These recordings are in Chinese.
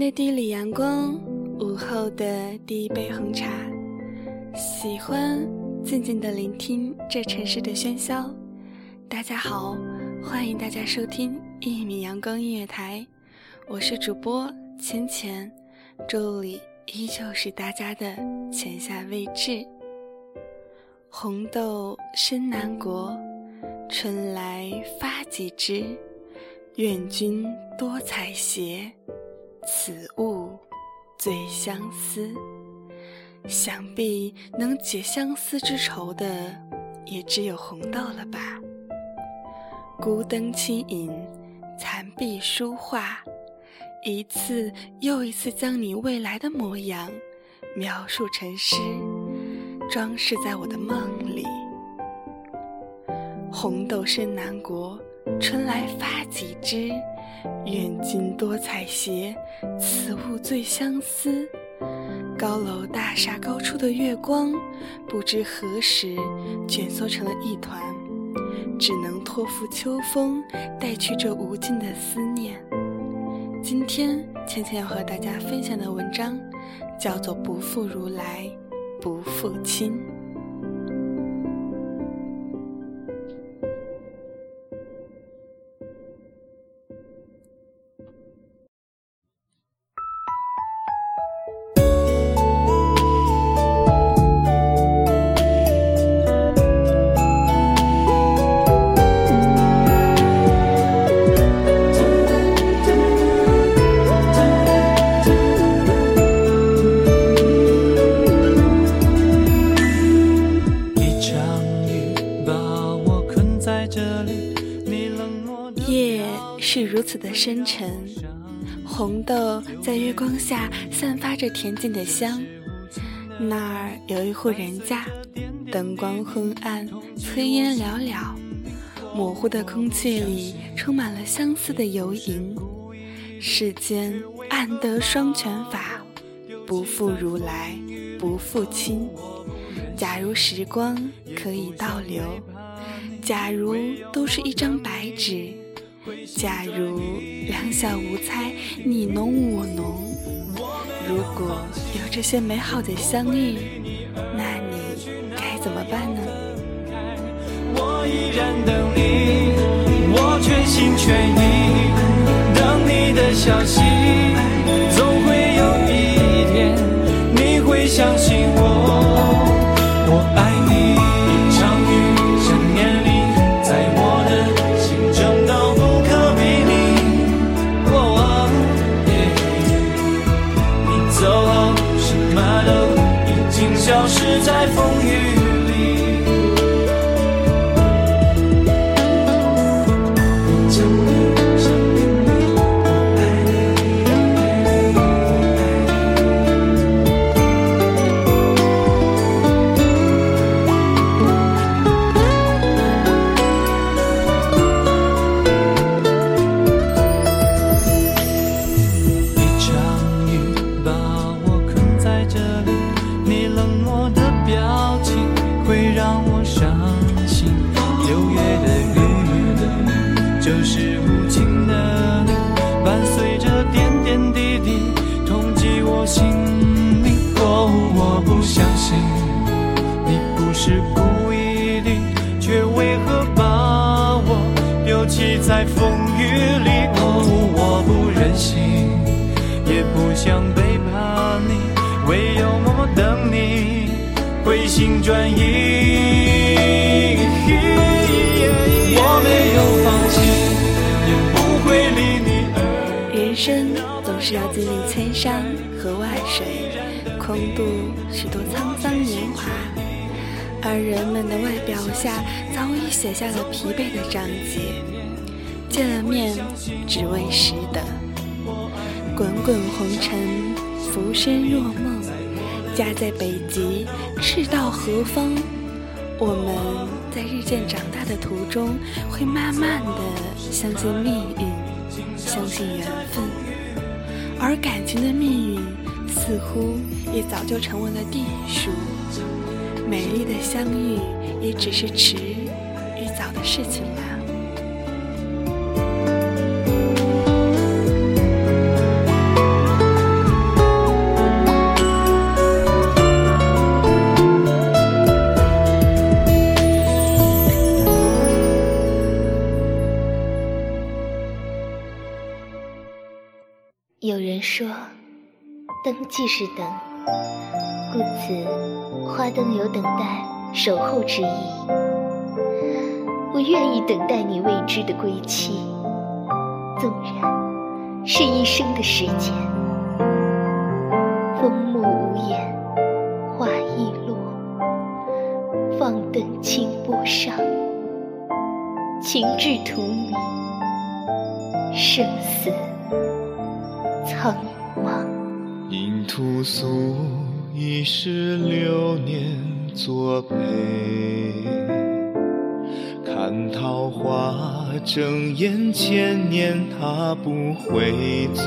的第一缕阳光，午后的第一杯红茶，喜欢静静的聆听这城市的喧嚣。大家好，欢迎大家收听一米阳光音乐台，我是主播浅浅，这里依旧是大家的浅夏未至。红豆生南国，春来发几枝，愿君多采撷。此物最相思，想必能解相思之愁的，也只有红豆了吧。孤灯轻影，残壁书画，一次又一次将你未来的模样描述成诗，装饰在我的梦里。红豆生南国，春来发几枝。愿君多采撷，此物最相思。高楼大厦高处的月光，不知何时卷缩成了一团，只能托付秋风，带去这无尽的思念。今天芊芊要和大家分享的文章，叫做《不负如来不负卿》。深沉，红豆在月光下散发着恬静的香。那儿有一户人家，灯光昏暗，炊烟袅袅，模糊的空气里充满了相思的游吟。世间暗得双全法，不负如来不负卿。假如时光可以倒流，假如都是一张白纸。假如两小无猜，你侬我侬，如果有这些美好的相遇，那你该怎么办呢？我依然等你，我全心全意在风雨里，哦，我不忍心，也不想背叛你，唯有默默等你回心转意。我没有放弃，也不会离你而。人生总是要经历千山和万水，空度许多沧桑年华，而人们的外表下早已写下了疲惫的章节。见了面只为识得。滚滚红尘，浮生若梦。家在北极，赤道何方？我们在日渐长大的途中，会慢慢的相信命运，相信缘分。而感情的命运，似乎也早就成为了地数。美丽的相遇，也只是迟与早的事情了。灯即是等，故此花灯有等待、守候之意。我愿意等待你未知的归期，纵然是一生的时间。风木无言，花易落，放灯清波上，情至荼蘼，生死。苍，屠苏一世流年作陪，看桃花争艳千年，他不会醉。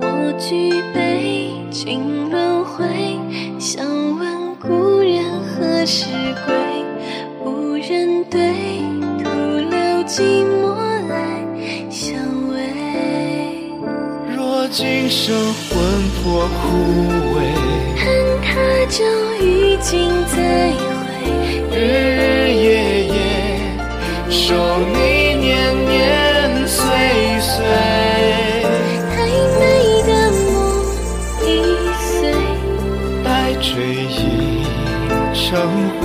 我举杯敬轮回，想问故人何时归？无人对，徒留寂寞来相偎。若。今生魂魄枯萎，恨他朝与君再会，日日夜夜守你年年岁岁。太美的梦易碎，待追忆成灰。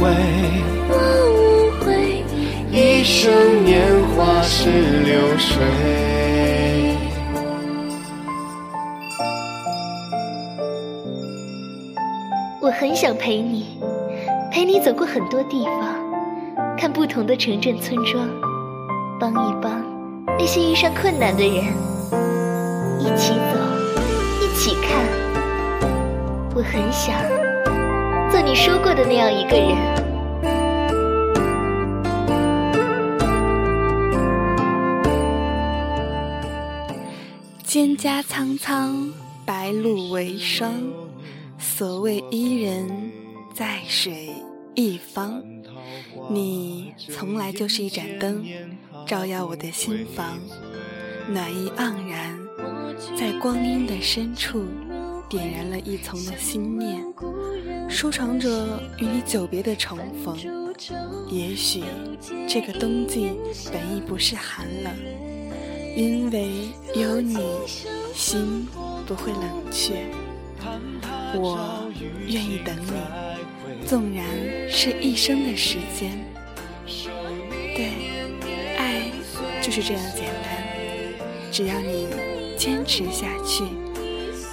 我无悔，一生年华是流水。很想陪你，陪你走过很多地方，看不同的城镇村庄，帮一帮那些遇上困难的人，一起走，一起看。我很想做你说过的那样一个人。蒹葭苍苍，白露为霜。所谓伊人，在水一方。你从来就是一盏灯，照耀我的心房，暖意盎然，在光阴的深处点燃了一丛的心念，收藏着与你久别的重逢。也许这个冬季本意不是寒冷，因为有你，心不会冷却。我愿意等你，纵然是一生的时间。对，爱就是这样简单。只要你坚持下去，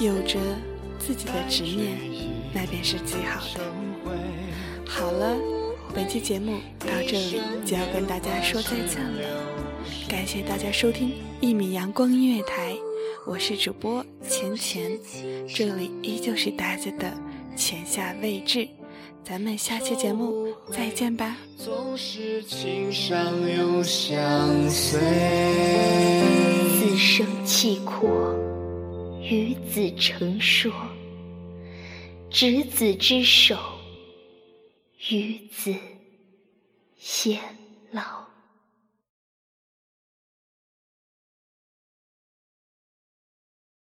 有着自己的执念，那便是最好的。好了，本期节目到这里就要跟大家说再见了。感谢大家收听一米阳光音乐台。我是主播钱钱，这里依旧是大家的钱下未至，咱们下期节目再见吧。总是情伤又相随，此生契阔，与子成说，执子之手，与子偕老。